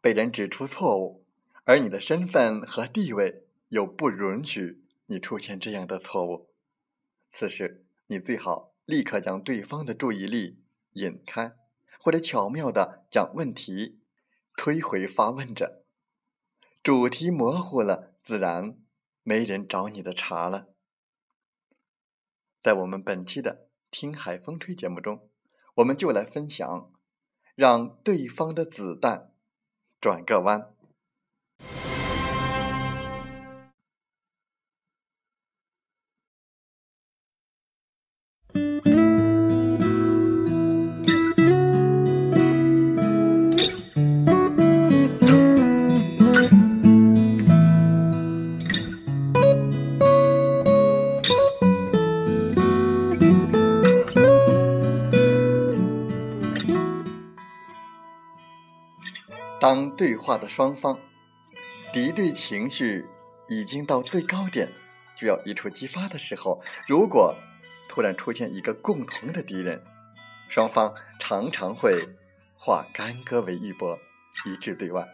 被人指出错误，而你的身份和地位又不允许你出现这样的错误，此时你最好立刻将对方的注意力引开，或者巧妙的将问题推回发问者。主题模糊了，自然没人找你的茬了。在我们本期的《听海风吹》节目中，我们就来分享，让对方的子弹。转个弯。当对话的双方敌对情绪已经到最高点，就要一触即发的时候，如果突然出现一个共同的敌人，双方常常会化干戈为玉帛，一致对外。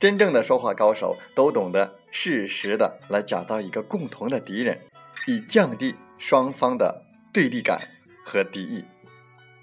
真正的说话高手都懂得适时的来假造一个共同的敌人，以降低双方的对立感和敌意，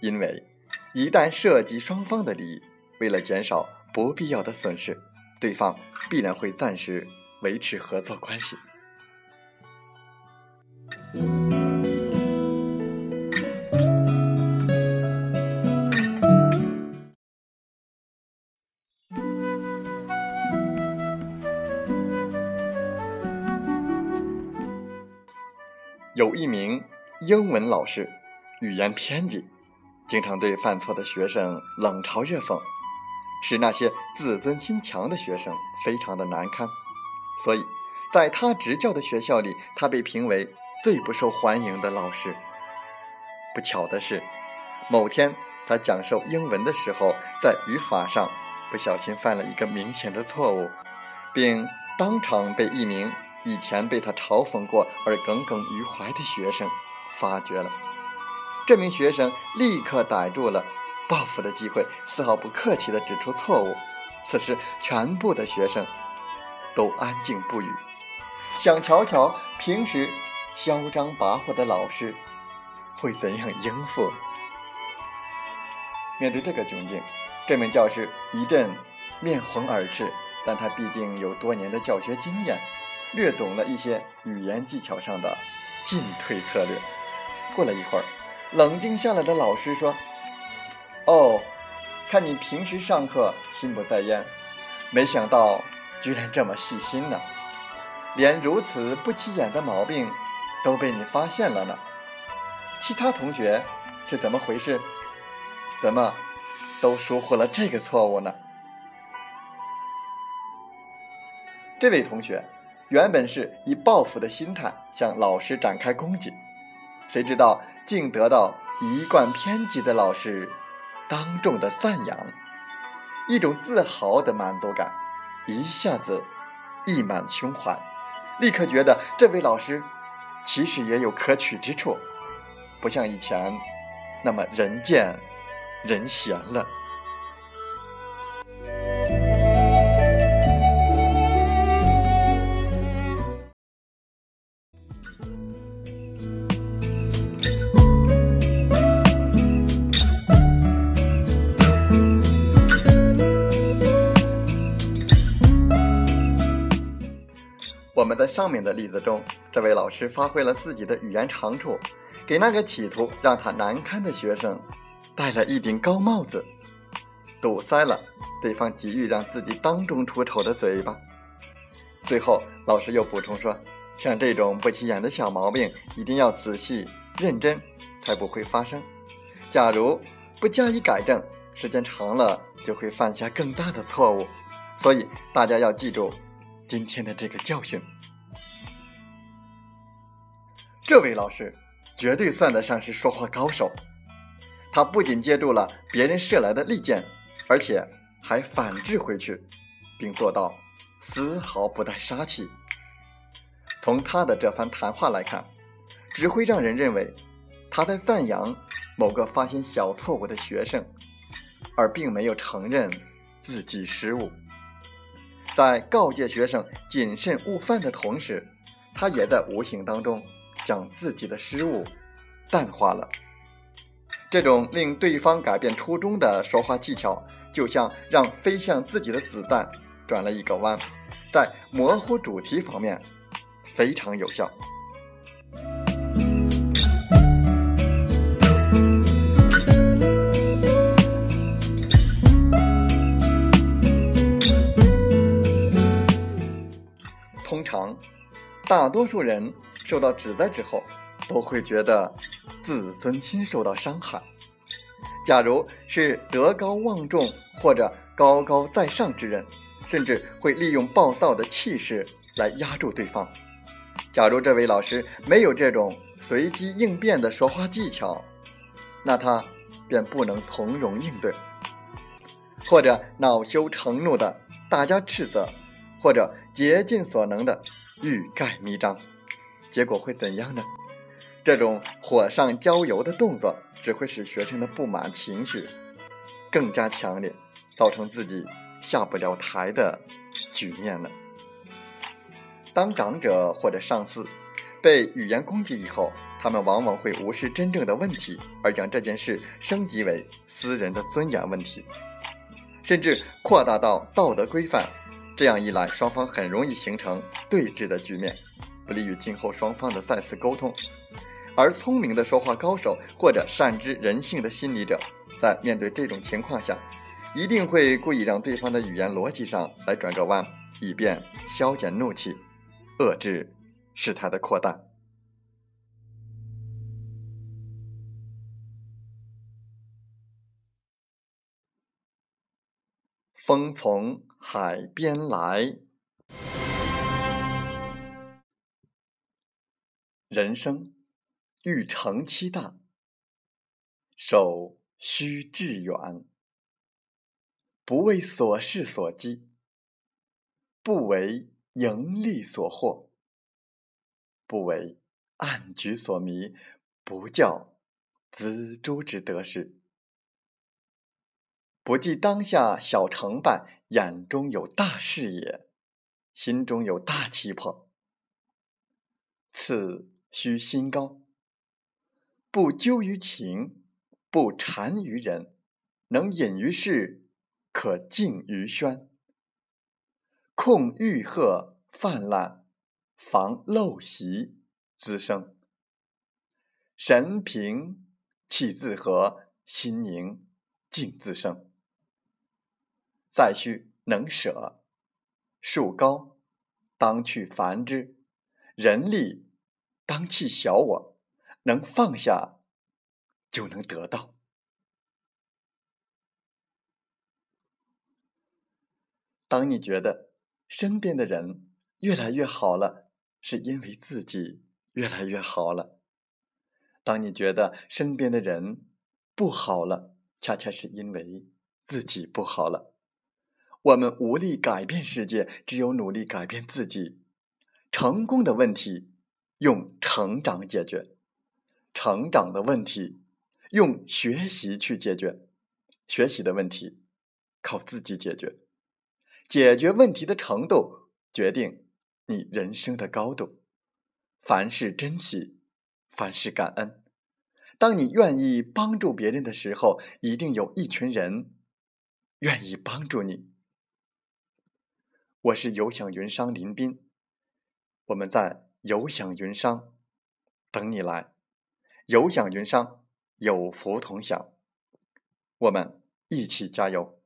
因为一旦涉及双方的利益。为了减少不必要的损失，对方必然会暂时维持合作关系。有一名英文老师，语言偏激，经常对犯错的学生冷嘲热讽。使那些自尊心强的学生非常的难堪，所以，在他执教的学校里，他被评为最不受欢迎的老师。不巧的是，某天他讲授英文的时候，在语法上不小心犯了一个明显的错误，并当场被一名以前被他嘲讽过而耿耿于怀的学生发觉了。这名学生立刻逮住了。报复的机会，丝毫不客气地指出错误。此时，全部的学生都安静不语，想瞧瞧平时嚣张跋扈的老师会怎样应付。面对这个窘境，这名教师一阵面红耳赤，但他毕竟有多年的教学经验，略懂了一些语言技巧上的进退策略。过了一会儿，冷静下来的老师说。哦，看你平时上课心不在焉，没想到居然这么细心呢，连如此不起眼的毛病都被你发现了呢。其他同学是怎么回事？怎么都疏忽了这个错误呢？这位同学原本是以报复的心态向老师展开攻击，谁知道竟得到一贯偏激的老师当众的赞扬，一种自豪的满足感一下子溢满胸怀，立刻觉得这位老师其实也有可取之处，不像以前那么人见人嫌了。我们在上面的例子中，这位老师发挥了自己的语言长处，给那个企图让他难堪的学生戴了一顶高帽子，堵塞了对方急于让自己当众出丑的嘴巴。最后，老师又补充说：“像这种不起眼的小毛病，一定要仔细认真，才不会发生。假如不加以改正，时间长了就会犯下更大的错误。所以，大家要记住。”今天的这个教训，这位老师绝对算得上是说话高手。他不仅接住了别人射来的利箭，而且还反制回去，并做到丝毫不带杀气。从他的这番谈话来看，只会让人认为他在赞扬某个发现小错误的学生，而并没有承认自己失误。在告诫学生谨慎勿犯的同时，他也在无形当中将自己的失误淡化了。这种令对方改变初衷的说话技巧，就像让飞向自己的子弹转了一个弯，在模糊主题方面非常有效。大多数人受到指责之后，都会觉得自尊心受到伤害。假如是德高望重或者高高在上之人，甚至会利用暴躁的气势来压住对方。假如这位老师没有这种随机应变的说话技巧，那他便不能从容应对，或者恼羞成怒的大家斥责。或者竭尽所能的欲盖弥彰，结果会怎样呢？这种火上浇油的动作只会使学生的不满情绪更加强烈，造成自己下不了台的局面呢。当长者或者上司被语言攻击以后，他们往往会无视真正的问题，而将这件事升级为私人的尊严问题，甚至扩大到道德规范。这样一来，双方很容易形成对峙的局面，不利于今后双方的再次沟通。而聪明的说话高手或者善知人性的心理者，在面对这种情况下，一定会故意让对方的语言逻辑上来转个弯，以便消减怒气，遏制事态的扩大。风从。海边来，人生欲成其大，手须致远，不为琐事所激，不为盈利所惑，不为暗局所迷，不教锱铢之得失。不计当下小成败，眼中有大视野，心中有大气魄。此须心高，不纠于情，不缠于人，能隐于市，可静于轩。控欲壑泛滥，防陋习滋生。神平气自和，心宁静自生。再须能舍，树高当去繁枝；人力当弃小我，能放下就能得到。当你觉得身边的人越来越好了，是因为自己越来越好了；当你觉得身边的人不好了，恰恰是因为自己不好了。我们无力改变世界，只有努力改变自己。成功的问题用成长解决，成长的问题用学习去解决，学习的问题靠自己解决。解决问题的程度决定你人生的高度。凡事珍惜，凡事感恩。当你愿意帮助别人的时候，一定有一群人愿意帮助你。我是有享云商林斌，我们在有享云商等你来。有享云商有福同享，我们一起加油。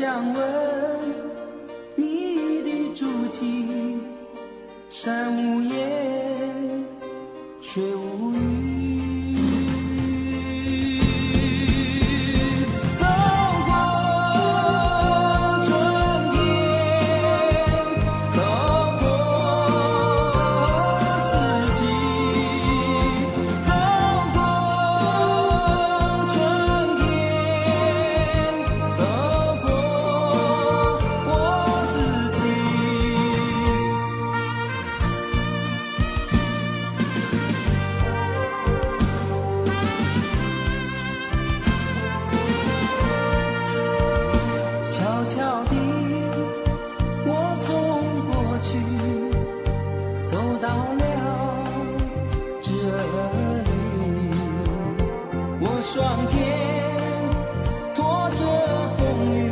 想问你的足迹，山无言，水无语。双肩拖着风雨，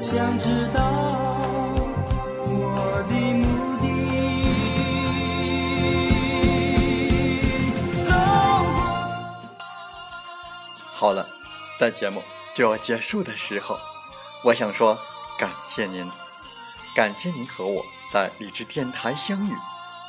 想知道我的目的。好了，在节目就要结束的时候，我想说感谢您，感谢您和我在荔枝电台相遇，